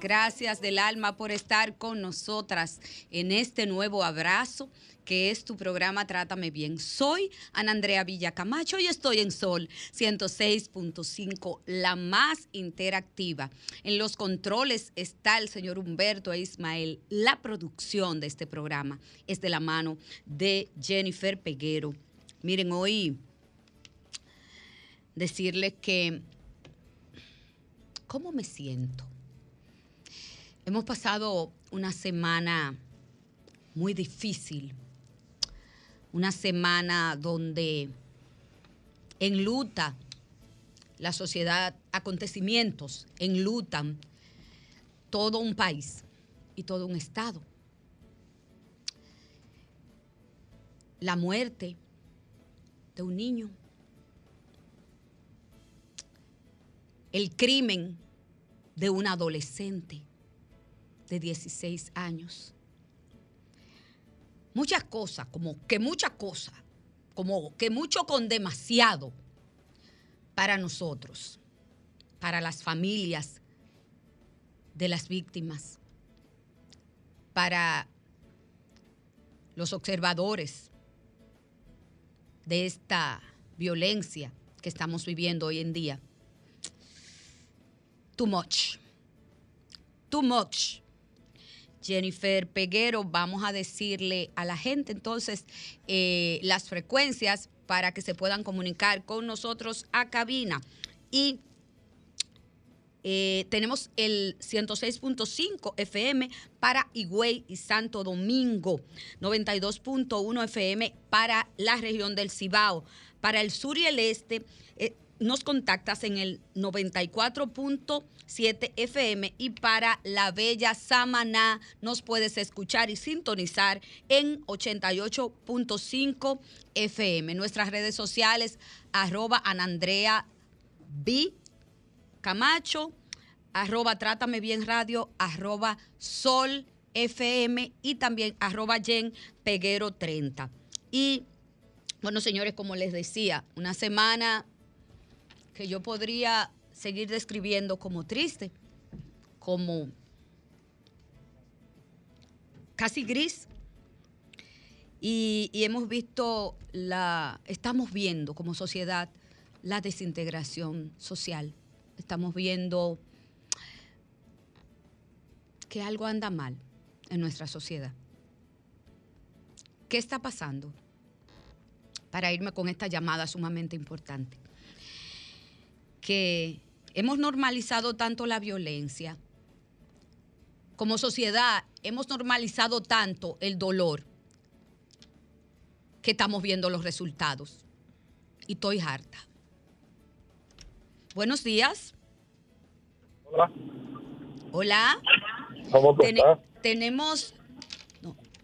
Gracias del alma por estar con nosotras en este nuevo abrazo que es tu programa Trátame Bien. Soy Ana Andrea Villacamacho y estoy en Sol 106.5, la más interactiva. En los controles está el señor Humberto e Ismael. La producción de este programa es de la mano de Jennifer Peguero. Miren, hoy decirles que ¿Cómo me siento? Hemos pasado una semana muy difícil, una semana donde enluta la sociedad, acontecimientos enlutan todo un país y todo un estado. La muerte de un niño, el crimen de un adolescente de 16 años. Muchas cosas, como que muchas cosas, como que mucho con demasiado para nosotros, para las familias de las víctimas, para los observadores de esta violencia que estamos viviendo hoy en día too much. Too much. Jennifer Peguero, vamos a decirle a la gente entonces eh, las frecuencias para que se puedan comunicar con nosotros a cabina. Y eh, tenemos el 106.5 FM para Higüey y Santo Domingo, 92.1 FM para la región del Cibao. Para el sur y el este eh, nos contactas en el 94.7 FM y para la bella Samaná nos puedes escuchar y sintonizar en 88.5 FM. Nuestras redes sociales, arroba Anandrea B. Camacho, arroba Trátame Bien Radio, arroba Sol FM y también arroba Jen Peguero 30. Y bueno, señores, como les decía, una semana que yo podría seguir describiendo como triste, como casi gris. Y, hemos visto la, estamos viendo como sociedad la desintegración social. Estamos viendo que algo anda mal en nuestra sociedad. ¿Qué está pasando? Para irme con esta llamada sumamente importante. Que hemos normalizado tanto la violencia. Como sociedad hemos normalizado tanto el dolor que estamos viendo los resultados. Y estoy harta. Buenos días. Hola. Hola. ¿Cómo tú estás? tenemos,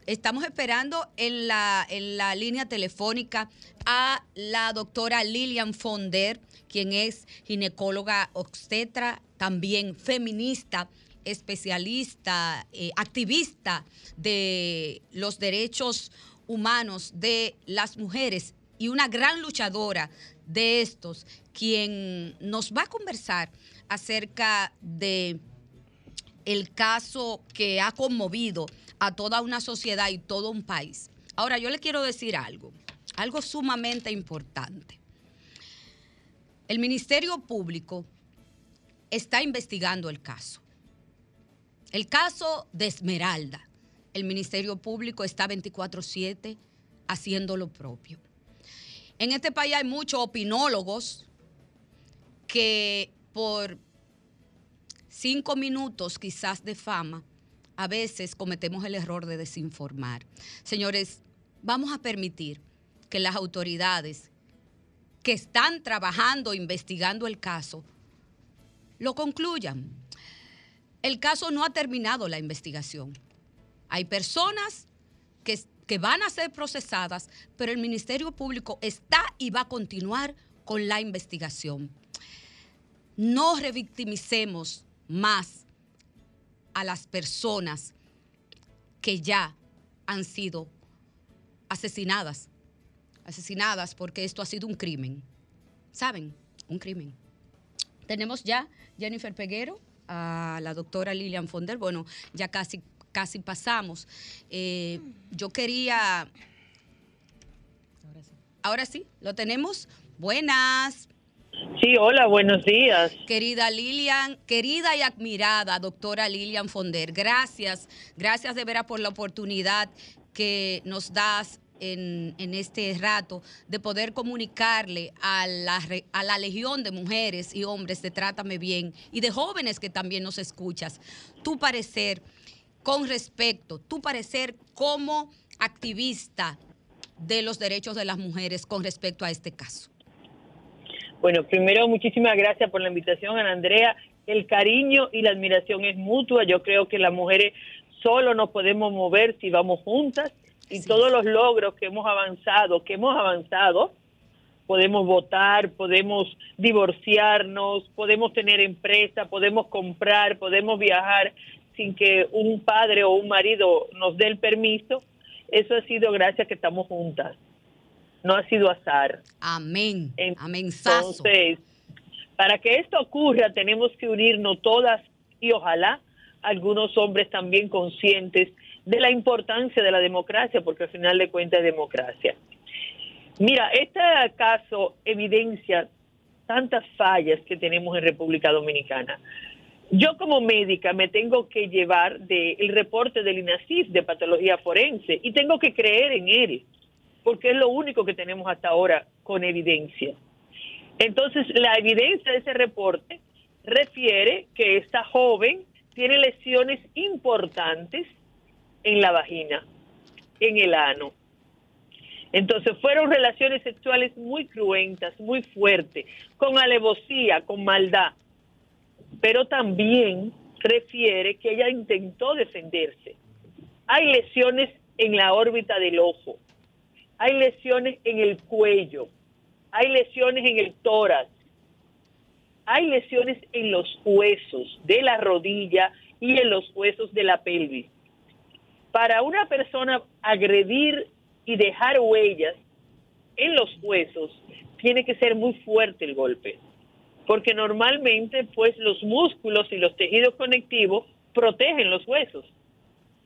estamos esperando en la, en la línea telefónica a la doctora Lilian Fonder, quien es ginecóloga obstetra, también feminista, especialista, eh, activista de los derechos humanos de las mujeres y una gran luchadora de estos, quien nos va a conversar acerca de el caso que ha conmovido a toda una sociedad y todo un país. Ahora, yo le quiero decir algo, algo sumamente importante. El Ministerio Público está investigando el caso. El caso de Esmeralda. El Ministerio Público está 24/7 haciendo lo propio. En este país hay muchos opinólogos que por cinco minutos quizás de fama, a veces cometemos el error de desinformar. Señores, vamos a permitir que las autoridades que están trabajando, investigando el caso, lo concluyan. El caso no ha terminado la investigación. Hay personas que, que van a ser procesadas, pero el Ministerio Público está y va a continuar con la investigación. No revictimicemos más a las personas que ya han sido asesinadas. Asesinadas porque esto ha sido un crimen. ¿Saben? Un crimen. Tenemos ya Jennifer Peguero, a la doctora Lilian Fonder. Bueno, ya casi, casi pasamos. Eh, yo quería... Ahora sí, lo tenemos. Buenas. Sí, hola, buenos días. Querida Lilian, querida y admirada doctora Lilian Fonder, gracias, gracias de veras por la oportunidad que nos das en, en este rato de poder comunicarle a la, a la legión de mujeres y hombres de Trátame Bien y de jóvenes que también nos escuchas, tu parecer con respecto, tu parecer como activista de los derechos de las mujeres con respecto a este caso. Bueno, primero, muchísimas gracias por la invitación, Ana Andrea. El cariño y la admiración es mutua. Yo creo que las mujeres solo nos podemos mover si vamos juntas y Sí. todos los logros que hemos avanzado, que hemos avanzado, podemos votar, podemos divorciarnos, podemos tener empresa, podemos comprar, podemos viajar sin que un padre o un marido nos dé el permiso. Eso ha sido gracias a que estamos juntas. No ha sido azar. Amén. En- Amén. Entonces, para que esto ocurra, tenemos que unirnos todas y ojalá algunos hombres también conscientes de la importancia de la democracia, porque al final de cuentas es democracia. Mira, este caso evidencia tantas fallas que tenemos en República Dominicana. Yo como médica me tengo que llevar del reporte del INASIF de patología forense y tengo que creer en él, porque es lo único que tenemos hasta ahora con evidencia. Entonces, la evidencia de ese reporte refiere que esta joven tiene lesiones importantes en la vagina, en el ano. Entonces, fueron relaciones sexuales muy cruentas, muy fuertes, con alevosía, con maldad. Pero también refiere que ella intentó defenderse. Hay lesiones en la órbita del ojo, hay lesiones en el cuello, hay lesiones en el tórax, hay lesiones en los huesos de la rodilla y en los huesos de la pelvis. Para una persona agredir y dejar huellas en los huesos, tiene que ser muy fuerte el golpe, porque normalmente pues los músculos y los tejidos conectivos protegen los huesos.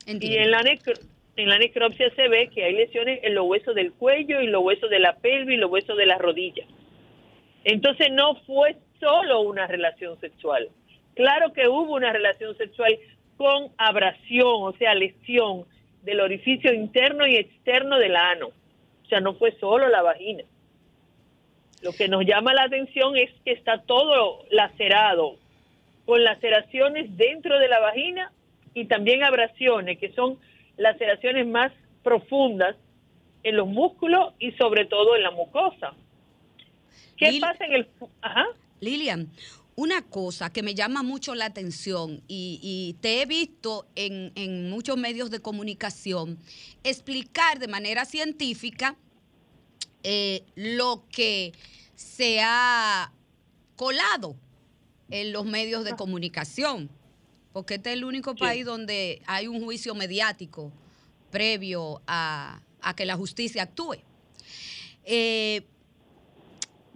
Y Entiendo. en la, necro- en la necropsia se ve que hay lesiones en los huesos del cuello y los huesos de la pelvis y los huesos de la rodilla. Entonces no fue solo una relación sexual. Claro que hubo una relación sexual con abrasión, o sea, lesión del orificio interno y externo del ano. O sea, no fue solo la vagina. Lo que nos llama la atención es que está todo lacerado, con laceraciones dentro de la vagina y también abrasiones, que son laceraciones más profundas en los músculos y sobre todo en la mucosa. ¿Qué pasa en el... Ajá. Lilian, una cosa que me llama mucho la atención y, te he visto en, en, muchos medios de comunicación explicar de manera científica eh, lo que se ha colado en los medios de comunicación, porque este es el único país donde hay un juicio mediático previo a, que la justicia actúe. Eh,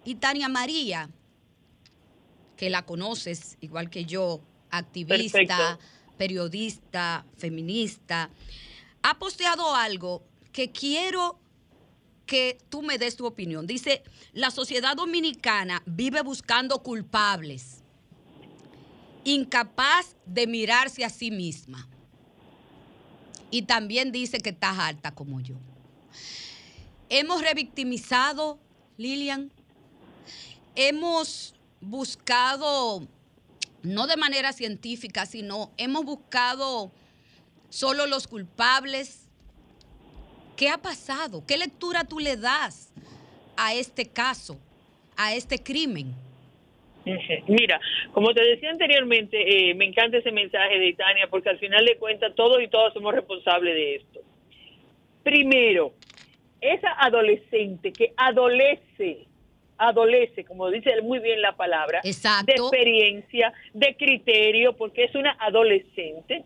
y Tania María, que la conoces igual que yo, activista, periodista, feminista, ha posteado algo que quiero que tú me des tu opinión. Dice, la sociedad dominicana vive buscando culpables, incapaz de mirarse a sí misma. Y también dice que estás alta como yo. Hemos revictimizado, Lilian. Hemos buscado, no de manera científica, sino hemos buscado solo los culpables ¿Qué ha pasado? ¿Qué lectura tú le das a este caso, a este crimen? Mira, como te decía anteriormente, eh, me encanta ese mensaje de Tania porque al final de cuentas todos y todas somos responsables de esto. Primero, esa adolescente que adolece, adolece, como dice muy bien la palabra, de experiencia, de criterio, porque es una adolescente,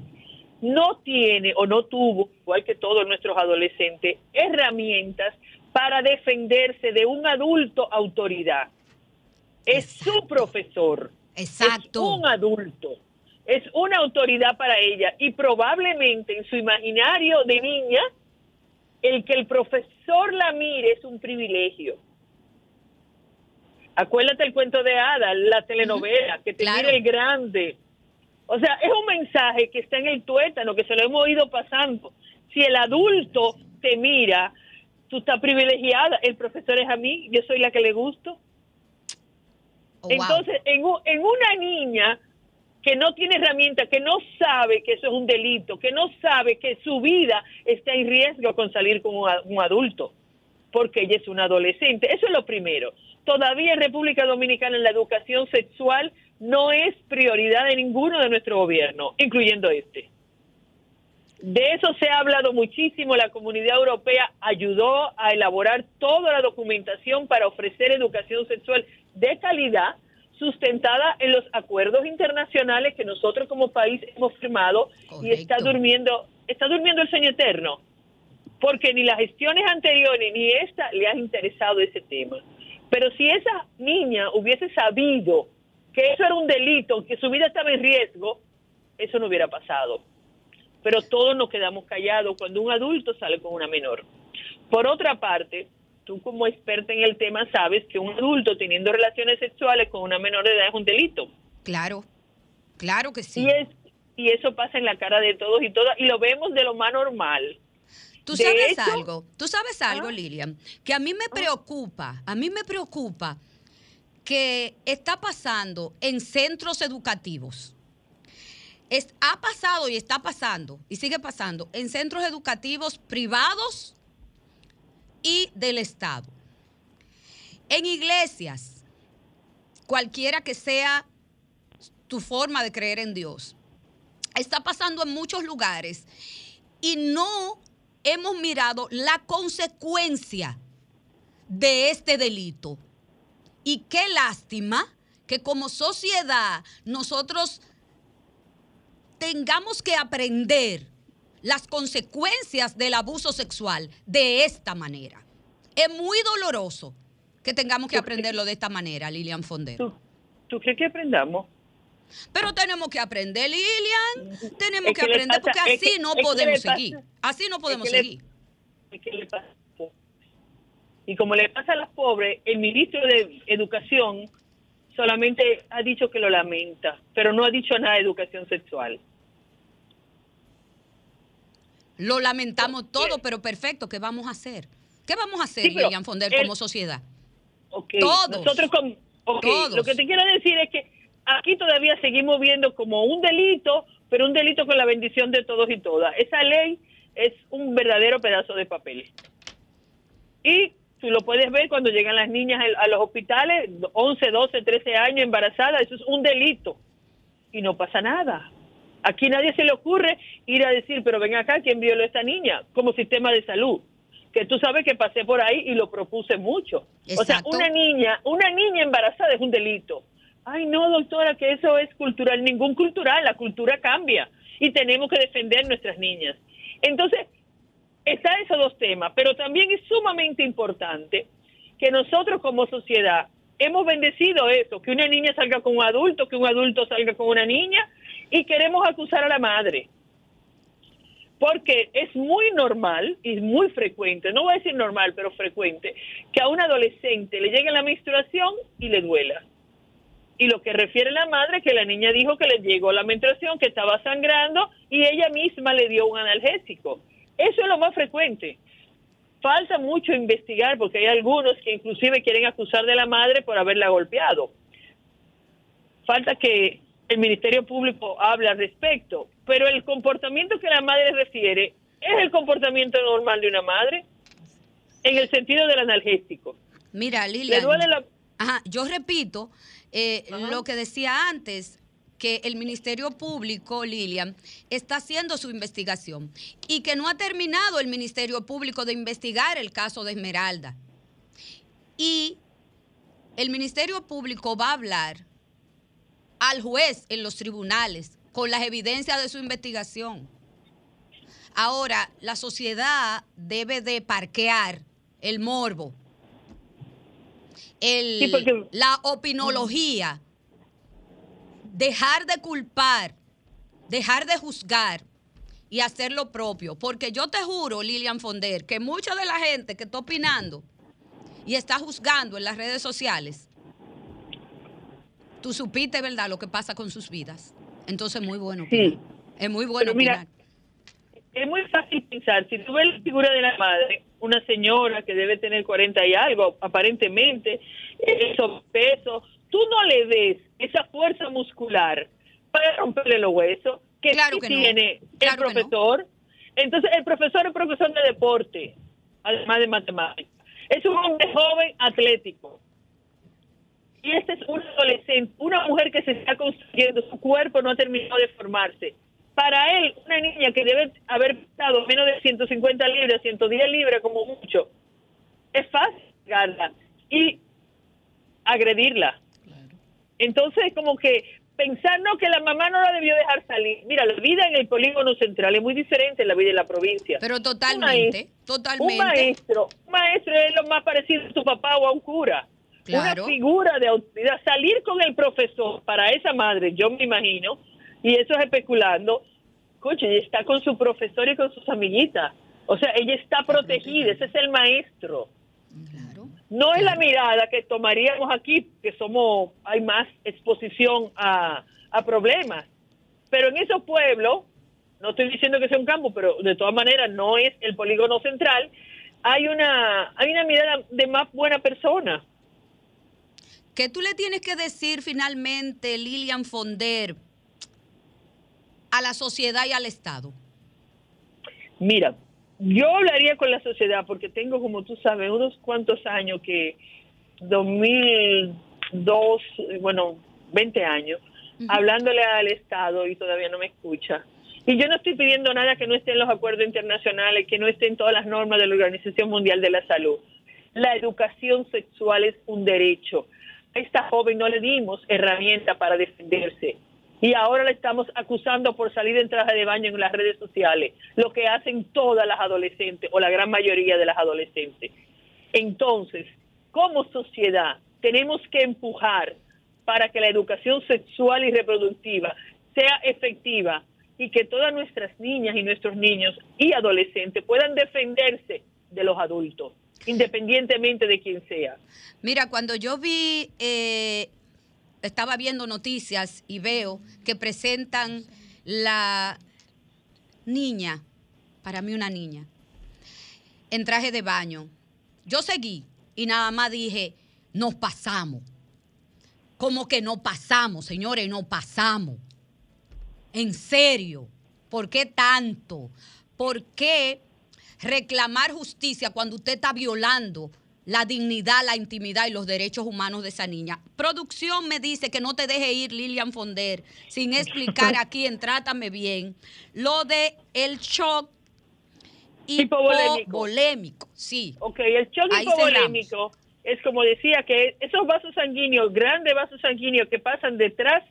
no tiene o no tuvo, igual que todos nuestros adolescentes, herramientas para defenderse de un adulto autoridad. Es su profesor. Exacto. Es un adulto. Es una autoridad para ella y probablemente en su imaginario de niña, el que el profesor la mire es un privilegio. Acuérdate el cuento de Ada, la telenovela, que te mire el grande, o sea, es un mensaje que está en el tuétano, que se lo hemos ido pasando. Si el adulto te mira, tú estás privilegiada, el profesor es a mí, yo soy la que le gusto. Entonces, en, en una niña que no tiene herramientas, que no sabe que eso es un delito, que no sabe que su vida está en riesgo con salir con un adulto, porque ella es una adolescente. Eso es lo primero. Todavía en República Dominicana la educación sexual no es prioridad de ninguno de nuestro gobierno, incluyendo este. De eso se ha hablado muchísimo. La comunidad europea ayudó a elaborar toda la documentación para ofrecer educación sexual de calidad, sustentada en los acuerdos internacionales que nosotros como país hemos firmado y está durmiendo, está durmiendo el sueño eterno, porque ni las gestiones anteriores ni esta le ha interesado ese tema. Pero si esa niña hubiese sabido que eso era un delito, que su vida estaba en riesgo, eso no hubiera pasado. Pero todos nos quedamos callados cuando un adulto sale con una menor. Por otra parte, tú como experta en el tema sabes que un adulto teniendo relaciones sexuales con una menor de edad es un delito. Claro, claro que sí. Y, es, y eso pasa en la cara de todos y todas, y lo vemos de lo más normal. Tú sabes algo, tú sabes algo, ¿Ah? Lilian, que a mí me preocupa, a mí me preocupa que está pasando en centros educativos. ha pasado y está pasando y sigue pasando en centros educativos privados y del Estado. En iglesias, cualquiera que sea tu forma de creer en Dios, está pasando en muchos lugares y no hemos mirado la consecuencia de este delito. Y qué lástima que como sociedad nosotros tengamos que aprender las consecuencias del abuso sexual de esta manera. Es muy doloroso que tengamos que aprenderlo de esta manera, Lilian Fondero. ¿Tú, crees que aprendamos? Pero tenemos que aprender, Lilian. Tenemos que, aprender porque así no podemos seguir. Así no podemos seguir. Y como le pasa a las pobres, el ministro de Educación solamente ha dicho que lo lamenta, pero no ha dicho nada de educación sexual. Lo lamentamos todo, pero perfecto, ¿qué vamos a hacer? ¿Qué vamos a hacer, Sí, Lilian Fonder, el- como sociedad? Todos. Nosotros con, Todos. Lo que te quiero decir es que aquí todavía seguimos viendo como un delito, pero un delito con la bendición de todos y todas. Esa ley es un verdadero pedazo de papel. Y tú lo puedes ver cuando llegan las niñas a los hospitales, 11, 12, 13 años embarazadas, eso es un delito. Y no pasa nada. Aquí nadie se le ocurre ir a decir, pero ven acá, ¿quién violó a esta niña? Como sistema de salud. Que tú sabes que pasé por ahí y lo propuse mucho. O sea, una niña, una niña embarazada es un delito. Ay, no, doctora, que eso es cultural. Ningún cultural, la cultura cambia. Y tenemos que defender nuestras niñas. Entonces, está esos dos temas, pero también es sumamente importante que nosotros como sociedad hemos bendecido eso, que una niña salga con un adulto, que un adulto salga con una niña y queremos acusar a la madre. Porque es muy normal y muy frecuente, no voy a decir normal, pero frecuente, que a un adolescente le llegue la menstruación y le duela. Y lo que refiere la madre que la niña dijo que le llegó la menstruación, que estaba sangrando y ella misma le dio un analgésico. Eso es lo más frecuente. Falta mucho investigar porque hay algunos que inclusive quieren acusar de la madre por haberla golpeado. Falta que el Ministerio Público hable al respecto, pero el comportamiento que la madre refiere es el comportamiento normal de una madre en el sentido del analgésico. Mira, Lilian. la... Ajá, yo repito eh, Ajá. lo que decía antes, que el Ministerio Público, Lilian, está haciendo su investigación y que no ha terminado el Ministerio Público de investigar el caso de Esmeralda. Y el Ministerio Público va a hablar al juez en los tribunales con las evidencias de su investigación. Ahora, la sociedad debe de parquear el morbo, el, Sí, porque- la opinología, dejar de culpar, dejar de juzgar y hacer lo propio. Porque yo te juro, Lilian Fonder, que mucha de la gente que está opinando y está juzgando en las redes sociales, tú supiste, ¿verdad?, lo que pasa con sus vidas. Entonces, muy bueno. Sí. opinar. Es muy bueno Pero mira, es muy fácil pensar, si tú ves la figura de la madre, una señora que debe tener 40 y algo, aparentemente, eh, sobrepeso, tú no le ves esa fuerza muscular para romperle los huesos que, Claro sí que no. tiene Claro el no. profesor. Entonces, el profesor es profesor de deporte, además de matemáticas. Es un hombre joven atlético. Y esta es una adolescente, una mujer que se está construyendo, su cuerpo no ha terminado de formarse. Para él, una niña que debe haber pesado menos de 150 libras, 110 libras como mucho, es fácil pegarla y agredirla. Entonces, como que pensar no que la mamá no la debió dejar salir. Mira, la vida en el polígono central es muy diferente a la vida en la provincia. Pero totalmente, Un totalmente. maestro, un maestro es lo más parecido a su papá o a un cura. Claro. Una figura de autoridad. Salir con el profesor para esa madre, yo me imagino, y eso es especulando, coche, ella está con su profesor y con sus amiguitas. O sea, ella está protegida, ese es el maestro. Claro. No es la mirada que tomaríamos aquí, que somos, hay más exposición a, a problemas. Pero en esos pueblos, no estoy diciendo que sea un campo, pero de todas maneras no es el polígono central, hay una, hay una mirada de más buena persona. ¿Qué tú le tienes que decir finalmente, Lilian Fonder, a la sociedad y al Estado? Mira, yo hablaría con la sociedad porque tengo, como tú sabes, unos cuantos años que 2002, eh, bueno, 20 años, hablándole al Estado y todavía no me escucha. Y yo no estoy pidiendo nada que no esté en los acuerdos internacionales, que no esté en todas las normas de la Organización Mundial de la Salud. La educación sexual es un derecho. A esta joven no le dimos herramienta para defenderse. Y ahora la estamos acusando por salir en traje de baño en las redes sociales, lo que hacen todas las adolescentes o la gran mayoría de las adolescentes. Entonces, como sociedad, tenemos que empujar para que la educación sexual y reproductiva sea efectiva y que todas nuestras niñas y nuestros niños y adolescentes puedan defenderse de los adultos, independientemente de quién sea. Mira, cuando yo vi, eh, estaba viendo noticias y veo que presentan la niña para mí una niña, en traje de baño. Yo seguí y nada más dije, nos pasamos. Como que no pasamos, señores, no pasamos. En serio, ¿por qué tanto? ¿Por qué reclamar justicia cuando usted está violando la dignidad, la intimidad y los derechos humanos de esa niña? Producción me dice que no te deje ir Lilian Fonder sin explicar aquí en Trátame Bien lo de el shock Hipovolémico. hipovolémico. Sí. Ok, el shock Ahí hipovolémico es como decía que esos vasos sanguíneos, grandes vasos sanguíneos que pasan detrás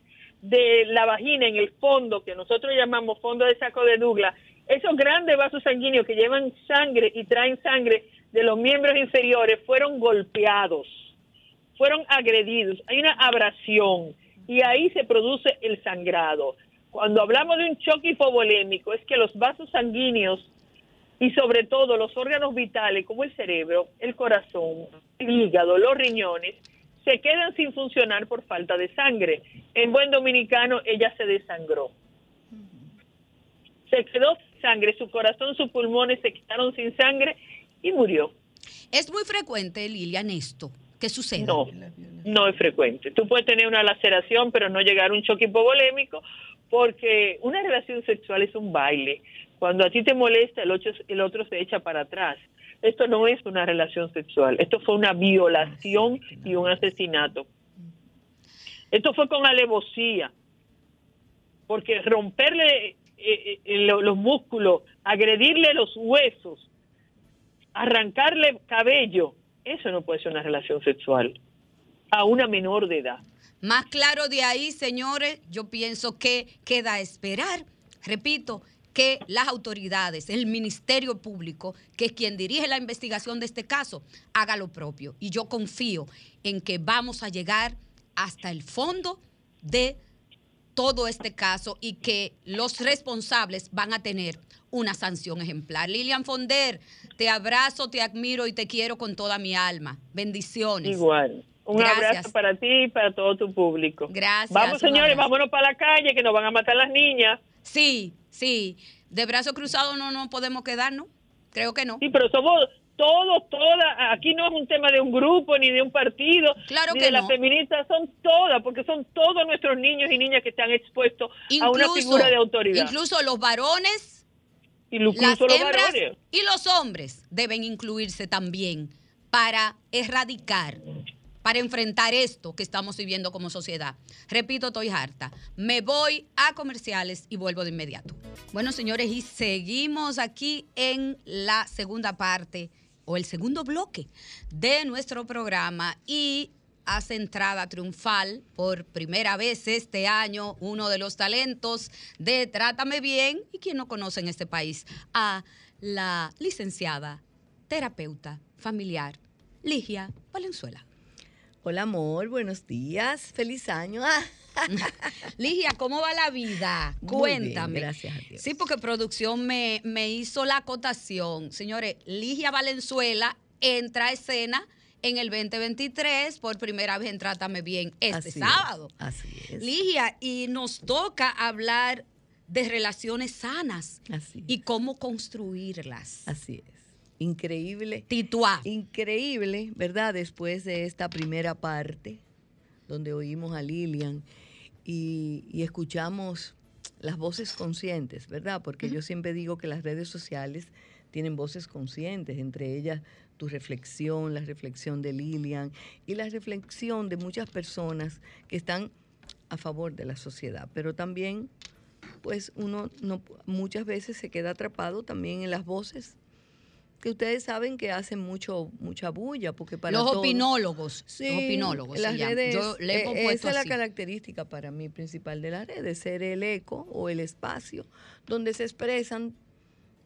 de la vagina en el fondo, que nosotros llamamos fondo de saco de Douglas, esos grandes vasos sanguíneos que llevan sangre y traen sangre de los miembros inferiores fueron golpeados, fueron agredidos, hay una abrasión y ahí se produce el sangrado. Cuando hablamos de un choque hipovolémico es que los vasos sanguíneos y sobre todo los órganos vitales como el cerebro, el corazón, el hígado, los riñones, se quedan sin funcionar por falta de sangre. En buen dominicano, ella se desangró. Se quedó sangre, su corazón, sus pulmones se quedaron sin sangre y murió. Es muy frecuente, Lilian, esto. ¿Qué sucede? No, no es frecuente. Tú puedes tener una laceración, pero no llegar a un choque hipovolémico, porque una relación sexual es un baile. Cuando a ti te molesta, el otro, el otro se echa para atrás. Esto no es una relación sexual, esto fue una violación y un asesinato. Esto fue con alevosía, porque romperle eh, eh, lo- los músculos, agredirle los huesos, arrancarle cabello, eso no puede ser una relación sexual a una menor de edad. Más claro de ahí, señores, yo pienso que queda esperar, repito, que las autoridades, el Ministerio Público, que es quien dirige la investigación de este caso, haga lo propio. Y yo confío en que vamos a llegar hasta el fondo de todo este caso y que los responsables van a tener una sanción ejemplar. Lilian Fonder, te abrazo, te admiro y te quiero con toda mi alma. Bendiciones. Igual. Un Gracias. abrazo para ti y para todo tu público. Gracias, Vamos, señores, abrazo. vámonos para la calle que nos van a matar las niñas. Sí, sí. De brazo cruzado no nos podemos quedar, ¿no? Creo que no. Sí, pero somos todos, todas. Aquí no es un tema de un grupo ni de un partido. Claro ni que de las no. feministas, son todas, porque son todos nuestros niños y niñas que están expuestos a una figura de autoridad. incluso los varones, y las incluso los hembras varones. y los hombres deben incluirse también para erradicar, para enfrentar esto que estamos viviendo como sociedad. Repito, estoy harta. Me voy a comerciales y vuelvo de inmediato. Bueno, señores, y seguimos aquí en la segunda parte o el segundo bloque de nuestro programa y hace entrada triunfal por primera vez este año uno de los talentos de Trátame Bien y quien no conoce en este país a la licenciada terapeuta familiar Ligia Valenzuela. Hola amor, buenos días, feliz año. Ligia, ¿cómo va la vida? Muy bien, Cuéntame. gracias a Dios. Sí, porque producción me, me hizo la acotación. Señores, Ligia Valenzuela entra a escena en el 2023 por primera vez en Trátame Bien este así es, sábado. así es. Ligia, y nos toca hablar de relaciones sanas Así y cómo construirlas. Así es. Increíble. Tituá. Increíble, ¿verdad? Después de esta primera parte, donde oímos a Lilian y, y escuchamos las voces conscientes, ¿verdad? Porque yo siempre digo que las redes sociales tienen voces conscientes, entre ellas tu reflexión, la reflexión de Lilian y la reflexión de muchas personas que están a favor de la sociedad, pero también pues uno no, muchas veces se queda atrapado también en las voces que ustedes saben que hacen mucho mucha bulla porque para los todo- opinólogos. Sí, los opinólogos. las redes, Yo le he eh, esa es la característica para mí principal de las redes, ser el eco o el espacio donde se expresan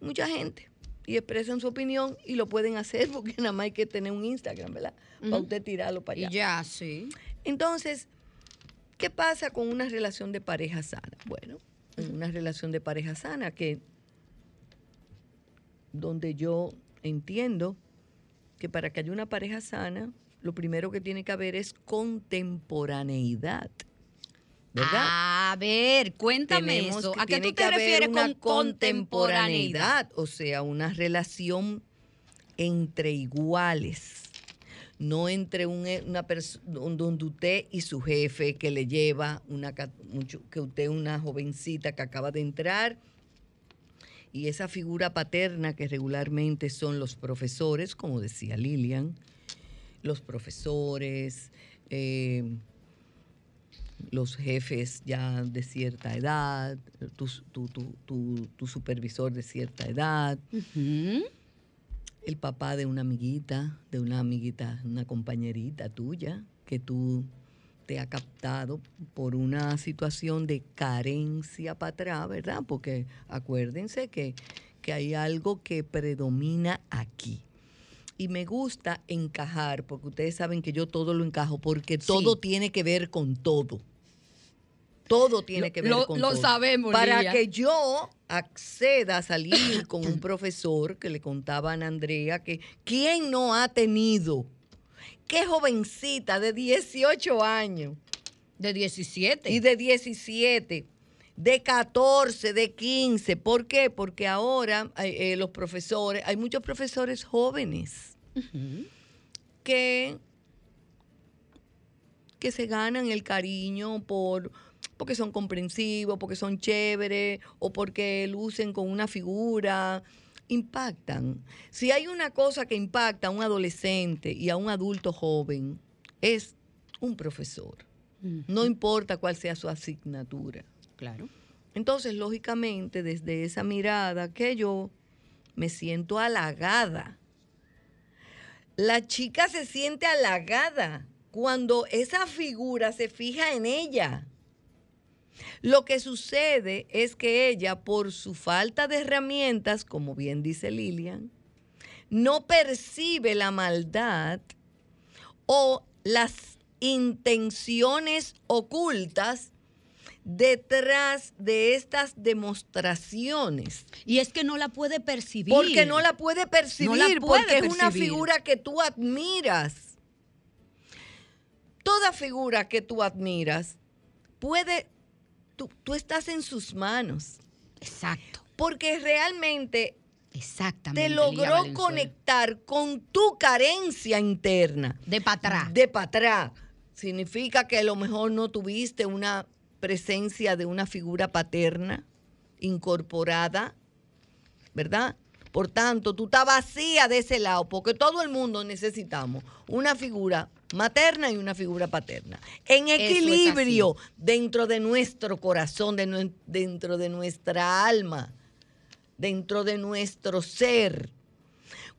mucha gente y expresan su opinión y lo pueden hacer porque nada más hay que tener un Instagram, ¿verdad? Para usted tirarlo para Y allá. ya, sí. Entonces, ¿qué pasa con una relación de pareja sana? Bueno, en una relación de pareja sana que donde yo entiendo que para que haya una pareja sana, lo primero que tiene que haber es contemporaneidad. ¿verdad? A ver, cuéntame Tenemos eso. que- ¿A qué tú te refieres con contemporaneidad? O sea, una relación entre iguales. No entre un- eh, una persona donde usted y su jefe que le lleva una que usted es una jovencita que acaba de entrar y esa figura paterna que regularmente son los profesores, como decía Lilian, los profesores, eh, los jefes ya de cierta edad, tu, tu- tu- tu- supervisor de cierta edad, el papá de una amiguita, de una amiguita, una compañerita tuya, que tú te ha captado por una situación de carencia para atrás, ¿verdad? Porque acuérdense que, que hay algo que predomina aquí. Y me gusta encajar, porque ustedes saben que yo todo lo encajo, porque todo tiene que ver con todo. Todo tiene Lo- que ver lo- con lo todo. sabemos, Para Lilia. que yo acceda a salir con un profesor que le contaba a Andrea que ¿quién no ha tenido? Qué jovencita de 18 años De 17. y de 17, de 14, de 15. ¿Por qué? Porque ahora eh, eh, los profesores, hay muchos profesores jóvenes que, que se ganan el cariño por porque son comprensivos, porque son chéveres o porque lucen con una figura, impactan. Si hay una cosa que impacta a un adolescente y a un adulto joven, es un profesor. No importa cuál sea su asignatura. Claro. Entonces, lógicamente, desde esa mirada que yo me siento halagada. La chica se siente halagada cuando esa figura se fija en ella. Lo que sucede es que ella, por su falta de herramientas, como bien dice Lilian, no percibe la maldad o las intenciones ocultas detrás de estas demostraciones. Y es que no la puede percibir. Porque no la puede percibir, No la puede porque es una figura que tú admiras. Toda figura que tú admiras puede, tú, tú estás en sus manos, Exacto. porque realmente Exactamente. te logró conectar con tu carencia interna. De para atrás. De para atrás. Significa que a lo mejor no tuviste una presencia de una figura paterna incorporada, ¿verdad? Por tanto, tú estás vacía de ese lado, porque todo el mundo necesitamos una figura materna y una figura paterna. En equilibrio dentro de nuestro corazón, de dentro de nuestra alma, dentro de nuestro ser.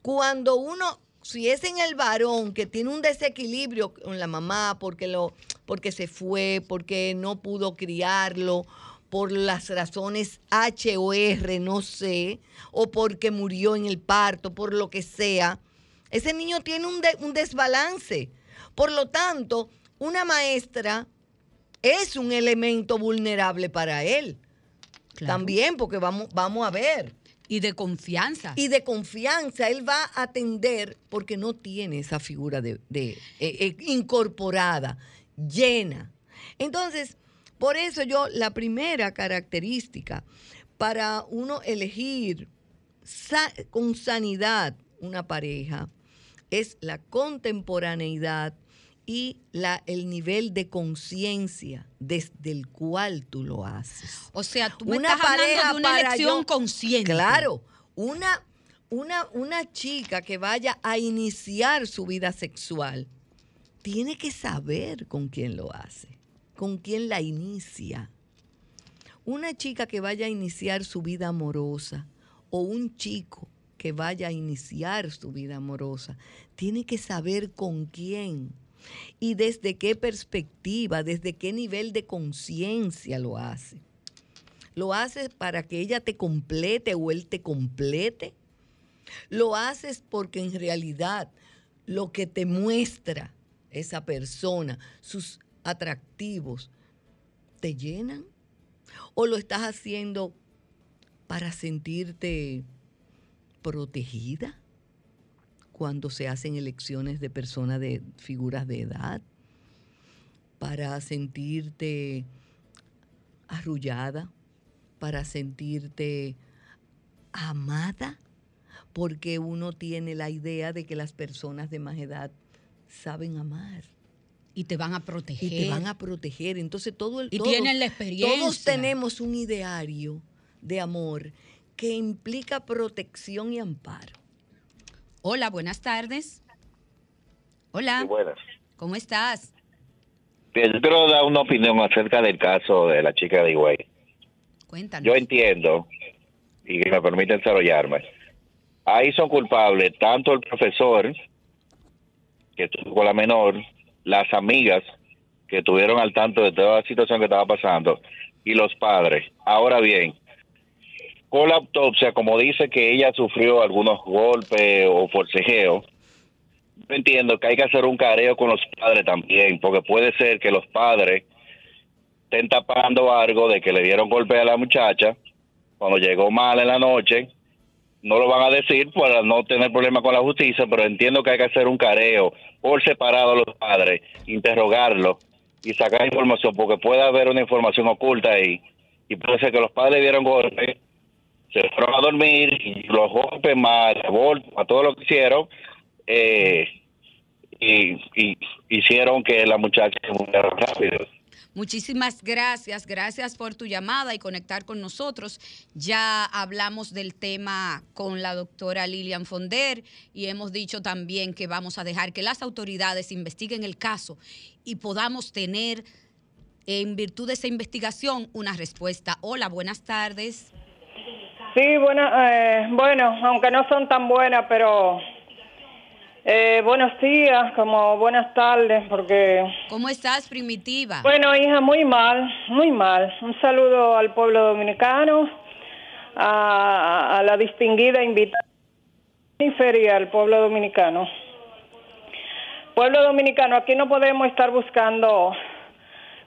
Cuando uno, si es en el varón que tiene un desequilibrio con la mamá porque, lo, porque se fue, porque no pudo criarlo, por las razones H o R, no sé, o porque murió en el parto, por lo que sea, ese niño tiene un, de- un desbalance. Por lo tanto, una maestra es un elemento vulnerable para él. Claro. También, porque vamos, vamos a ver Y de confianza. y de confianza. Él va a atender porque no tiene esa figura de, de, eh, eh, incorporada, llena. Entonces, por eso yo, la primera característica para uno elegir sa- con sanidad una pareja es la contemporaneidad y la, el nivel de conciencia desde el cual tú lo haces o sea, tú me una estás hablando pareja de una elección consciente. Claro, una, una, una chica que vaya a iniciar su vida sexual tiene que saber con quién lo hace, con quién la inicia. Una chica que vaya a iniciar su vida amorosa o un chico que vaya a iniciar su vida amorosa tiene que saber con quién y desde qué perspectiva, desde qué nivel de conciencia lo hace. ¿Lo haces para que ella te complete o él te complete? ¿Lo haces porque en realidad lo que te muestra esa persona, sus atractivos, te llenan? ¿O lo estás haciendo para sentirte protegida cuando se hacen elecciones de personas de figuras de edad? Para sentirte arrullada, para sentirte amada, porque uno tiene la idea de que las personas de más edad saben amar. Y te van a proteger. Y te van a proteger. Entonces todo el Y todos- tienen la experiencia. Todos tenemos un ideario de amor que implica protección y amparo. Hola, buenas tardes. Hola, Sí, buenas. ¿cómo estás? Yo quiero dar una opinión acerca del caso de la chica de Higüey. Cuéntanos. Yo entiendo, y que me permite desarrollarme, ahí son culpables tanto el profesor, que estuvo con la menor, las amigas que estuvieron al tanto de toda la situación que estaba pasando, y los padres. Ahora bien, con la autopsia, como dice que ella sufrió algunos golpes o forcejeos, yo entiendo que hay que hacer un careo con los padres también, porque puede ser que los padres estén tapando algo de que le dieron golpe a la muchacha cuando llegó mal en la noche. No lo van a decir para no tener problema con la justicia, pero entiendo que hay que hacer un careo por separado a los padres, interrogarlos y sacar información, porque puede haber una información oculta ahí. Y puede ser que los padres dieron golpe, se fueron a dormir y los golpes más, a todo lo que hicieron, eh, y, y hicieron que la muchacha se muriera rápido. Muchísimas gracias, gracias por tu llamada y conectar con nosotros. Ya hablamos del tema con la doctora Lilian Fonder y hemos dicho también que vamos a dejar que las autoridades investiguen el caso y podamos tener, en virtud de esa investigación, una respuesta. Hola, buenas tardes. Sí, buena, eh, bueno, aunque no son tan buenas, pero eh, buenos días, como buenas tardes, porque, ¿Cómo estás, Primitiva? bueno, hija, muy mal, muy mal. Un saludo al pueblo dominicano, a, a la distinguida invitada y al pueblo dominicano. Pueblo dominicano, aquí no podemos estar buscando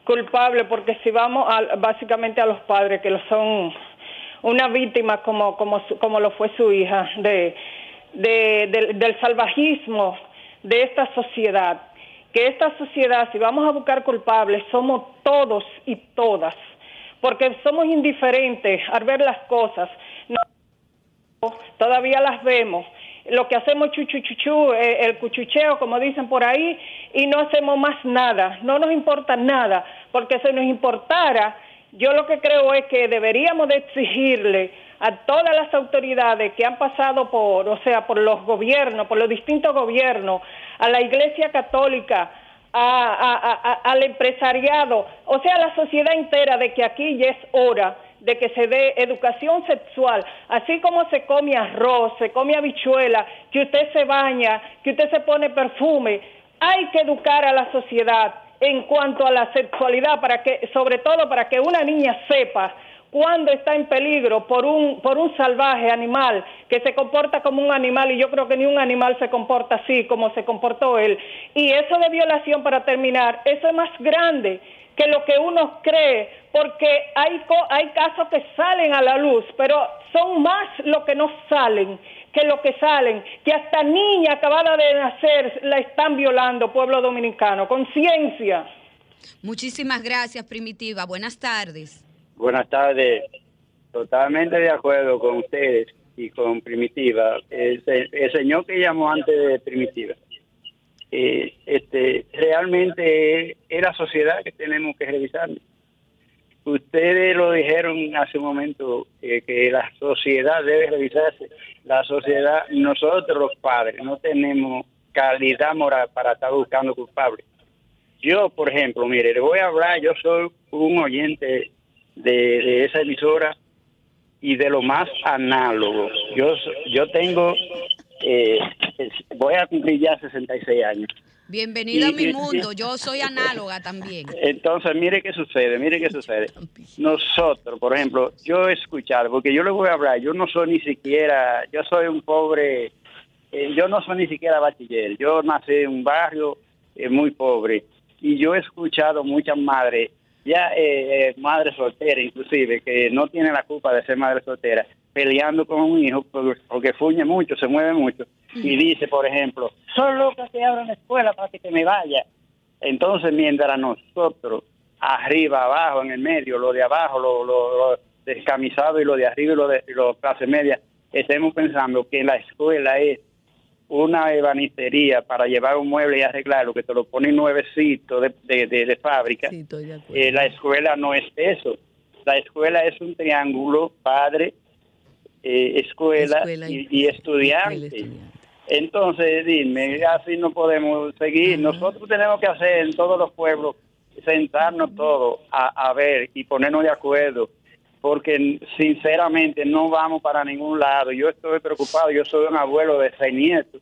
culpables, porque si vamos a- básicamente a los padres, que lo son una víctima como, como, como lo fue su hija, de, de- del salvajismo de esta sociedad. Que esta sociedad, si vamos a buscar culpables, somos todos y todas, porque somos indiferentes al ver las cosas. No- todavía las vemos. Lo que hacemos chuchuchuchu, eh, el cuchucheo, como dicen por ahí, y no hacemos más nada. No nos importa nada, porque si nos importara, yo lo que creo es que deberíamos de exigirle a todas las autoridades que han pasado por, o sea, por los gobiernos, por los distintos gobiernos, a la Iglesia Católica, a- al empresariado, o sea, a la sociedad entera de que aquí ya es hora de que se dé educación sexual, así como se come arroz, se come habichuela, que usted se baña, que usted se pone perfume, hay que educar a la sociedad en cuanto a la sexualidad para que sobre todo para que una niña sepa cuando está en peligro por un por un salvaje animal que se comporta como un animal y yo creo que ni un animal se comporta así como se comportó él. Y eso de violación para terminar eso es más grande que lo que uno cree porque hay hay casos que salen a la luz pero son más lo que no salen que lo que salen, que hasta niña acabada de nacer la están violando, pueblo dominicano. Conciencia. Muchísimas gracias, Primitiva. Buenas tardes. Buenas tardes. Totalmente de acuerdo con ustedes y con Primitiva. El, se- el señor que llamó antes de Primitiva. eh, este, realmente es la sociedad que tenemos que revisar. Ustedes lo dijeron hace un momento, eh, que la sociedad debe revisarse. La sociedad, nosotros los padres, no tenemos calidad moral para estar buscando culpables. Yo, por ejemplo, mire, le voy a hablar, yo soy un oyente de, esa emisora y de lo más análogo. Yo, yo tengo, eh, voy a cumplir ya 66 años. Bienvenida a mi mundo. Yo soy análoga también. Entonces, mire qué sucede, mire qué sucede. Nosotros, por ejemplo, yo he escuchado, porque yo le voy a hablar, yo no soy ni siquiera, yo soy un pobre, eh, yo no soy ni siquiera bachiller, yo nací en un barrio eh, muy pobre y yo he escuchado muchas madres, ya eh, eh, madres solteras inclusive, que no tienen la culpa de ser madre soltera, peleando con un hijo por- porque fuñe mucho, se mueve mucho y dice, por ejemplo, son locas que abran la escuela para que te me vaya. Entonces, mientras nosotros arriba, abajo, en el medio, lo de abajo, lo, lo, lo descamisado y lo de arriba y lo de y lo clase media, estemos pensando que la escuela es una ebanistería para llevar un mueble y arreglarlo, que te lo ponen nuevecito de, de, de- de fábrica. Sí, de. Eh, la escuela no es eso. La escuela es un triángulo, padre, eh, escuela, Escuela y, y- y estudiante. escuela, estudiante. Entonces, dime, así no podemos seguir. Nosotros tenemos que hacer en todos los pueblos, sentarnos todos a, a ver y ponernos de acuerdo, porque sinceramente no vamos para ningún lado. Yo estoy preocupado, yo soy un abuelo de seis nietos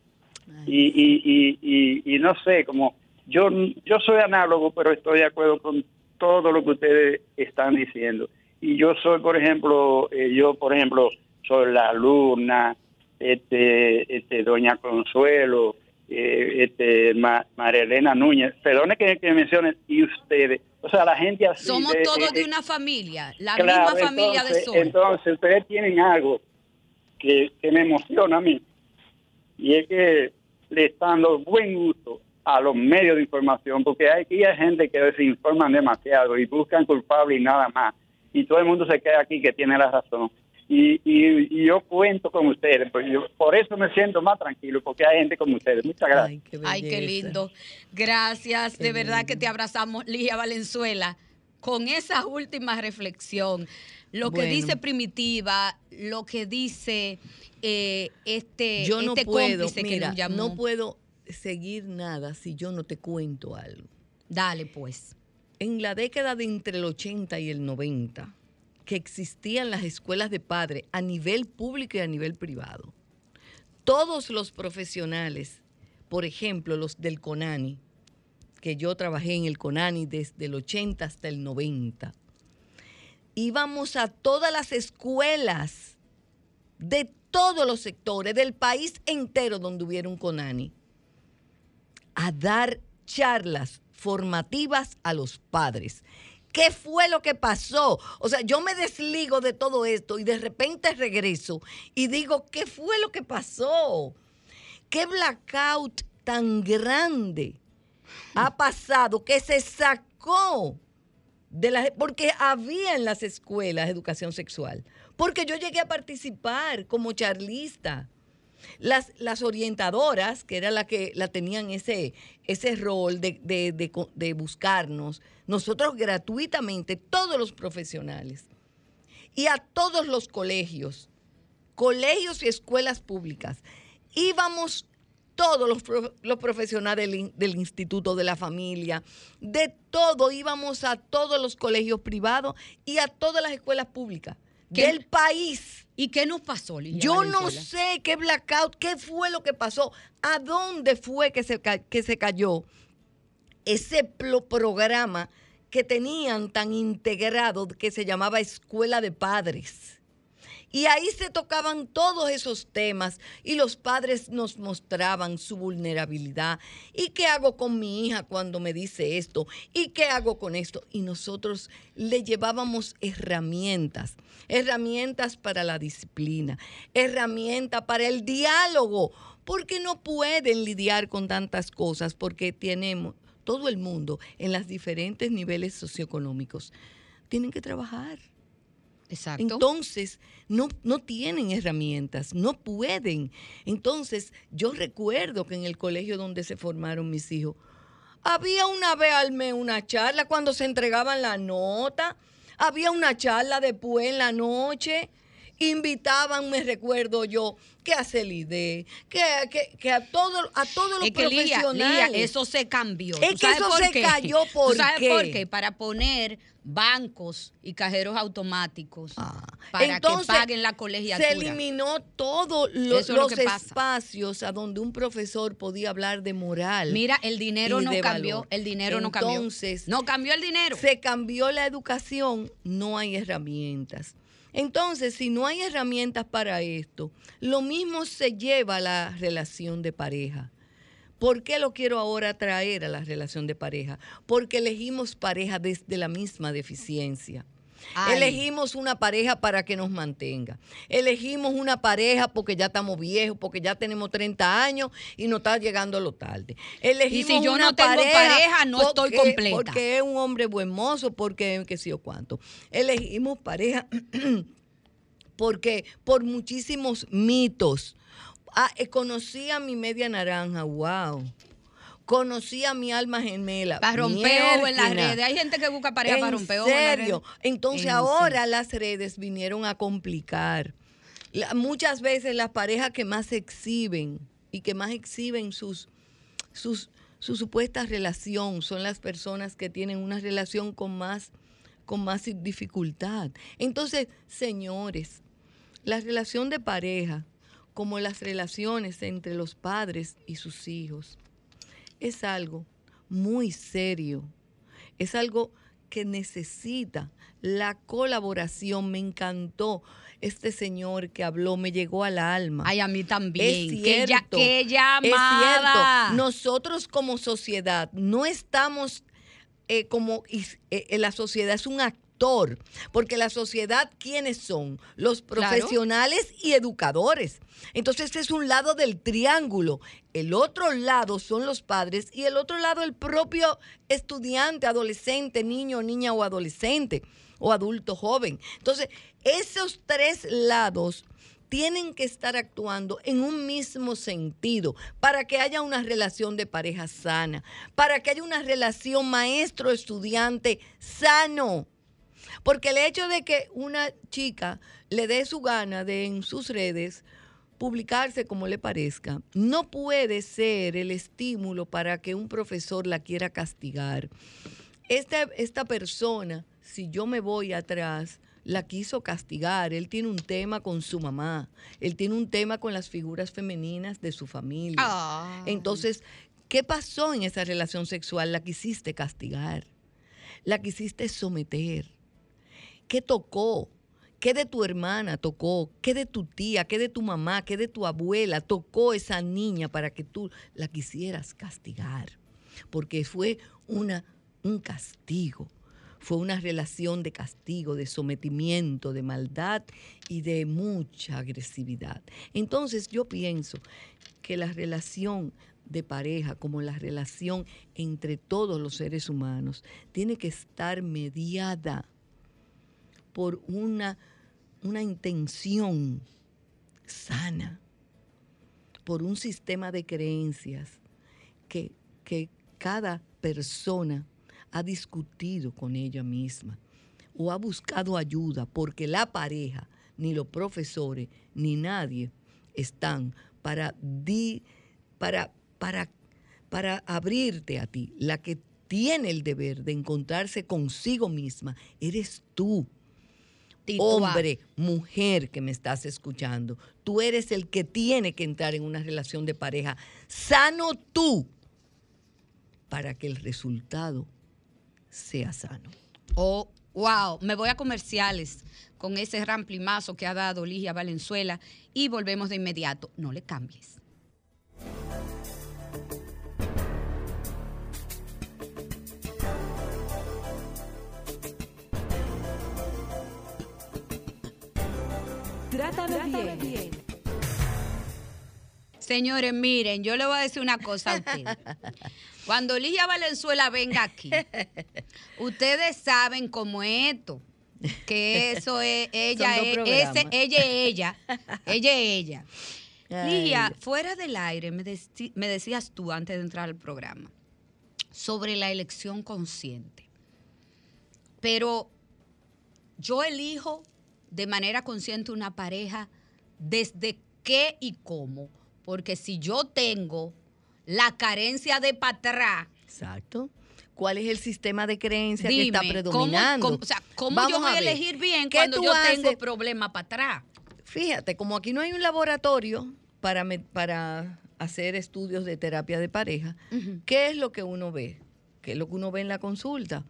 y, y, y, y, y no sé, como yo, yo soy análogo, pero estoy de acuerdo con todo lo que ustedes están diciendo. Y yo soy, por ejemplo, eh, yo, por ejemplo, soy la Luna, este, este, Doña Consuelo, eh, este, Ma- María Elena Núñez, perdone que, que mencione, y ustedes. O sea, la gente así. Somos de- todos de- de una familia, la Claro, misma familia de Sol. Entonces, ustedes tienen algo que, que me emociona a mí, y es que le están dando buen uso a los medios de información, porque hay, aquí hay gente que se informan demasiado y buscan culpables y nada más, y todo el mundo se queda aquí que tiene la razón. Y, y, y yo cuento con ustedes, pues yo, por eso me siento más tranquilo, porque hay gente como ustedes. Muchas gracias. Ay, qué Ay, qué belleza. lindo. Gracias, Qué de verdad que te abrazamos, Ligia Valenzuela, con esa última reflexión. Lo que dice Primitiva, lo que dice eh, este, Yo no este puedo, cómplice que mira, nos llamó. no puedo seguir nada si yo no te cuento algo. Dale, pues. En la década de entre el 80 y el 90, que existían las escuelas de padre a nivel público y a nivel privado, todos los profesionales, por ejemplo, los del CONANI, que yo trabajé en el CONANI desde el 80 hasta el 90, íbamos a todas las escuelas de todos los sectores del país entero donde hubiera un CONANI a dar charlas formativas a los padres. ¿Qué fue lo que pasó? O sea, yo me desligo de todo esto y de repente regreso y digo, ¿qué fue lo que pasó? ¿Qué blackout tan grande ha pasado que se sacó de las porque había en las escuelas educación sexual? Porque yo llegué a participar como charlista. Las, las orientadoras, que era la que la tenían ese, ese rol de, de- de buscarnos, nosotros gratuitamente, todos los profesionales, y a todos los colegios, colegios y escuelas públicas, íbamos todos los, los profesionales del, del Instituto de la Familia, de todo, íbamos a todos los colegios privados y a todas las escuelas públicas ¿Qué- del país. ¿Y qué nos pasó, Ligia Yo no sé qué blackout, qué fue lo que pasó, a dónde fue que se, que se cayó ese programa que tenían tan integrado que se llamaba Escuela de Padres. Y ahí se tocaban todos esos temas y los padres nos mostraban su vulnerabilidad. ¿Y qué hago con mi hija cuando me dice esto? ¿Y qué hago con esto? Y nosotros le llevábamos herramientas, herramientas para la disciplina, herramientas para el diálogo, porque no pueden lidiar con tantas cosas, porque tenemos todo el mundo en los diferentes niveles socioeconómicos. Tienen que trabajar. Exacto. Entonces, no, no tienen herramientas, no pueden. Entonces, yo recuerdo que en el colegio donde se formaron mis hijos, había una vez al mes una charla cuando se entregaban la nota, había una charla después en la noche, invitaban, me recuerdo yo, que a Celide, que, que, que a, todo, a todos los Es que profesionales. Lía, eso se cambió. Es ¿Tú que eso se qué? cayó, ¿Tú ¿por sabes qué? por qué? Para poner bancos y cajeros automáticos Ah, para entonces, que paguen la colegiatura. Se eliminó todos lo- lo los pasa. espacios a donde un profesor podía hablar de moral. Mira, el dinero no cambió, valor. el dinero no cambió. Entonces, No cambió el dinero. se cambió la educación, no hay herramientas. Entonces, si no hay herramientas para esto, lo mismo se lleva a la relación de pareja. ¿Por qué lo quiero ahora traer a la relación de pareja? Porque elegimos pareja desde la misma deficiencia. Ay. Elegimos una pareja para que nos mantenga. Elegimos una pareja porque ya estamos viejos, porque ya tenemos 30 años y no está llegando lo tarde. Elegimos Y si yo una no tengo pareja, no estoy porque- completa. Porque es un hombre buen mozo, porque qué sé yo cuánto. Elegimos pareja porque por muchísimos mitos. Ah, eh, conocí a mi media naranja, wow. Conocí a mi alma gemela. Para romper ojo en las redes. Hay gente que busca pareja ¿En para romper ojo en serio? Entonces En ahora las redes vinieron a complicar. La- muchas veces las parejas que más exhiben y que más exhiben sus, sus, su supuesta relación son las personas que tienen una relación con más, con más dificultad. Entonces, señores, la relación de pareja, como las relaciones entre los padres y sus hijos, es algo muy serio. Es algo que necesita la colaboración. Me encantó este señor que habló, me llegó al alma. Ay, a mí también. Es que cierto, que es cierto. Nosotros como sociedad no estamos eh, como eh, eh, la sociedad es un actor, porque la sociedad quiénes son los Claro. profesionales y educadores. Entonces este es un lado del triángulo. El otro lado son los padres y el otro lado el propio estudiante, adolescente, niño, niña o adolescente o adulto joven. Entonces, esos tres lados tienen que estar actuando en un mismo sentido para que haya una relación de pareja sana, para que haya una relación maestro-estudiante sano. Porque el hecho de que una chica le dé su gana de en sus redes publicarse como le parezca, no puede ser el estímulo para que un profesor la quiera castigar. Esta, esta persona, si yo me voy atrás, la quiso castigar. Él tiene un tema con su mamá. Él tiene un tema con las figuras femeninas de su familia. Entonces, ¿qué pasó en esa relación sexual? La quisiste castigar. La quisiste someter. ¿Qué tocó? ¿Qué de tu hermana tocó? ¿Qué de tu tía? ¿Qué de tu mamá? ¿Qué de tu abuela tocó esa niña para que tú la quisieras castigar? Porque fue una, un castigo. Fue una relación de castigo, de sometimiento, de maldad y de mucha agresividad. Entonces yo pienso que la relación de pareja, como la relación entre todos los seres humanos, tiene que estar mediada por una, una intención sana, por un sistema de creencias que, que cada persona ha discutido con ella misma o ha buscado ayuda porque la pareja, ni los profesores, ni nadie están para, di- para, para, para abrirte a ti. La que tiene el deber de encontrarse consigo misma eres tú Hombre, mujer que me estás escuchando, tú eres el que tiene que entrar en una relación de pareja sano tú para que el resultado sea sano. Oh, wow, me voy a comerciales con ese ramplimazo que ha dado Ligia Valenzuela y volvemos de inmediato. No le cambies. Trátame bien. Señores, miren, yo le voy a decir una cosa a ustedes. Cuando Ligia Valenzuela venga aquí, ustedes saben cómo es esto. Que eso es, ella es, ese- ella es ella, ella es ella. Ay, Ligia, fuera del aire, me decías tú antes de entrar al programa sobre la elección consciente. Pero yo elijo de manera consciente una pareja desde qué y cómo. Porque si yo tengo la carencia de patrá, Exacto. ¿Cuál es el sistema de creencia que está ¿cómo- predominando? cómo- o sea, ¿cómo Vamos yo voy a, elegir bien ¿Qué cuando yo tengo haces? problema para atrás? Fíjate, como aquí no hay un laboratorio para, me- para hacer estudios de terapia de pareja, ¿qué es lo que uno ve? ¿Qué es lo que uno ve en la consulta?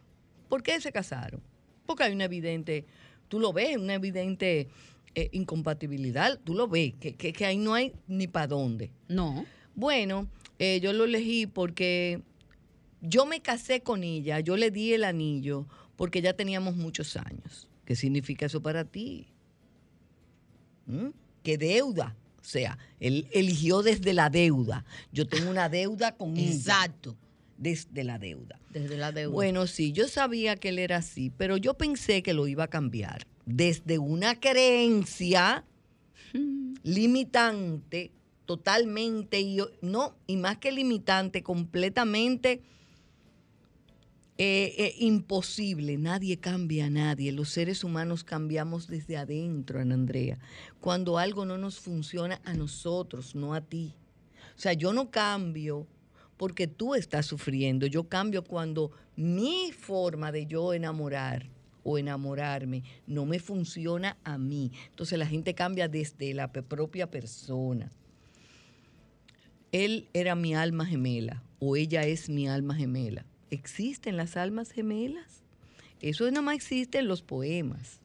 ¿Por qué se casaron? Porque hay una evidente, tú lo ves, una evidente eh, incompatibilidad, tú lo ves, que, que- que ahí no hay ni para dónde. No. Bueno, eh, yo lo elegí porque yo me casé con ella, yo le di el anillo porque ya teníamos muchos años. ¿Qué significa eso para ti? ¿Mm? ¿Qué deuda? O sea, él eligió desde la deuda. Yo tengo una deuda con ella. Desde la deuda. Desde la deuda. Bueno, sí, yo sabía que él era así, pero yo pensé que lo iba a cambiar. Desde una creencia limitante, totalmente, y no, y más que limitante, completamente eh, eh, imposible. Nadie cambia a nadie. Los seres humanos cambiamos desde adentro, Ana Andrea. Cuando algo no nos funciona a nosotros, no a ti. O sea, yo no cambio porque tú estás sufriendo. Yo cambio cuando mi forma de yo enamorar o enamorarme no me funciona a mí. Entonces la gente cambia desde la propia persona. Él era mi alma gemela o ella es mi alma gemela. ¿Existen las almas gemelas? Eso nada más existe en los poemas.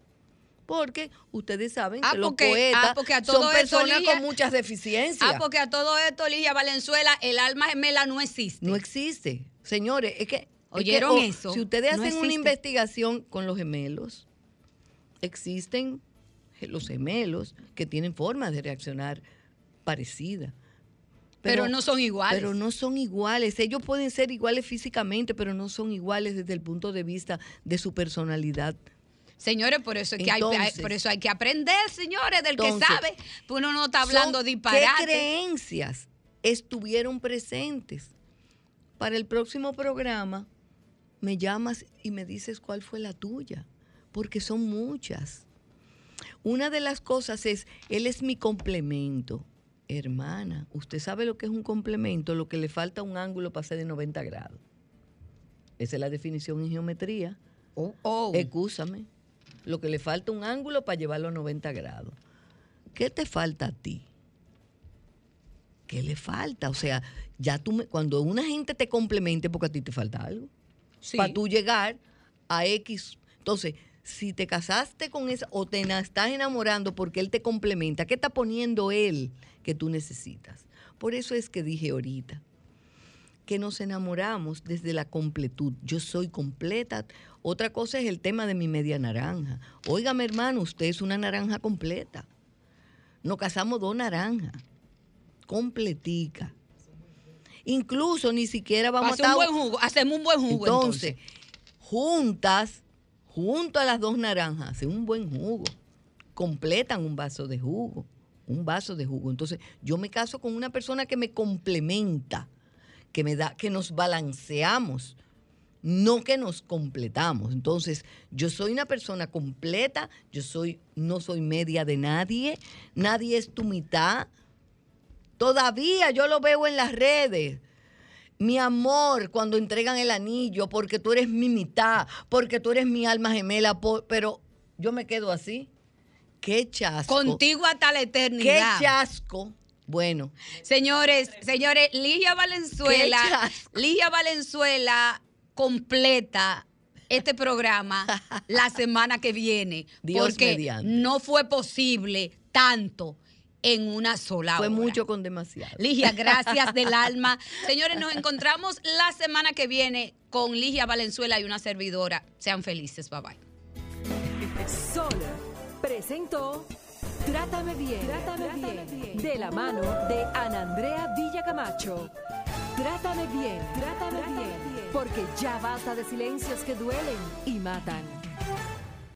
Porque ustedes saben Ah, que los porque- poetas ah, porque a todo son personas Ligia- con muchas deficiencias. Ah, porque a todo esto, Ligia Valenzuela, el alma gemela no existe. No existe. Señores, es que... es que, ¿Oyeron o, eso? Si ustedes No hacen una investigación con los gemelos, existen los gemelos que tienen formas de reaccionar parecidas. Pero no son iguales. Pero no son iguales. Ellos pueden ser iguales físicamente, pero no son iguales desde el punto de vista de su personalidad. Señores, por eso es que hay, Entonces- hay- por eso hay que aprender, señores, del Entonces, que sabe. Pues uno no está hablando Son- disparate. ¿Qué creencias estuvieron presentes? Para el próximo programa, me llamas y me dices cuál fue la tuya, porque son muchas. Una de las cosas es, él es mi complemento. Hermana, usted sabe lo que es un complemento, lo que le falta un ángulo para ser de 90 grados. Esa es la definición en geometría. Oh. Excúsame. Lo que le falta un ángulo para llevarlo a 90 grados. ¿Qué te falta a ti? ¿Qué le falta? O sea, ya tú, me- cuando una gente te complemente, porque a ti te falta algo. Sí. Para tú llegar a X. Entonces, si te casaste con esa o te estás enamorando porque él te complementa, ¿qué está poniendo él que tú necesitas? Por eso es que dije ahorita que nos enamoramos desde la completud. Yo soy completa. Otra cosa es el tema de mi media naranja. Óigame, hermano, usted es una naranja completa. Nos casamos dos naranjas, completica. Incluso ni siquiera vamos Hace un a buen jugo, hacemos un buen jugo entonces, juntas, junto a las dos naranjas, hacen un buen jugo. Completan un vaso de jugo. Un vaso de jugo. Entonces, yo me caso con una persona que me complementa, que me da, que nos balanceamos, no que nos completamos. Entonces, yo soy una persona completa, yo soy, no soy media de nadie, nadie es tu mitad. Todavía yo lo veo en las redes. Mi amor, cuando entregan el anillo, porque tú eres mi mitad, porque tú eres mi alma gemela, pero yo me quedo así. Qué chasco. Contigo hasta la Qué eternidad. chasco. Bueno, Señores, señores, Ligia Valenzuela, Qué chasco. Ligia Valenzuela completa este programa la semana que viene. Dios porque mediante. no fue posible tanto en una sola fue hora. mucho con demasiado. Ligia, gracias del alma. Señores, nos encontramos la semana que viene con Ligia Valenzuela y una servidora. Sean felices. Bye bye. Sol presentó Trátame bien, Trátame, bien, de la mano de Ana Andrea Villacamacho. Trátame bien, Trátame, bien, porque ya basta de silencios que duelen y matan.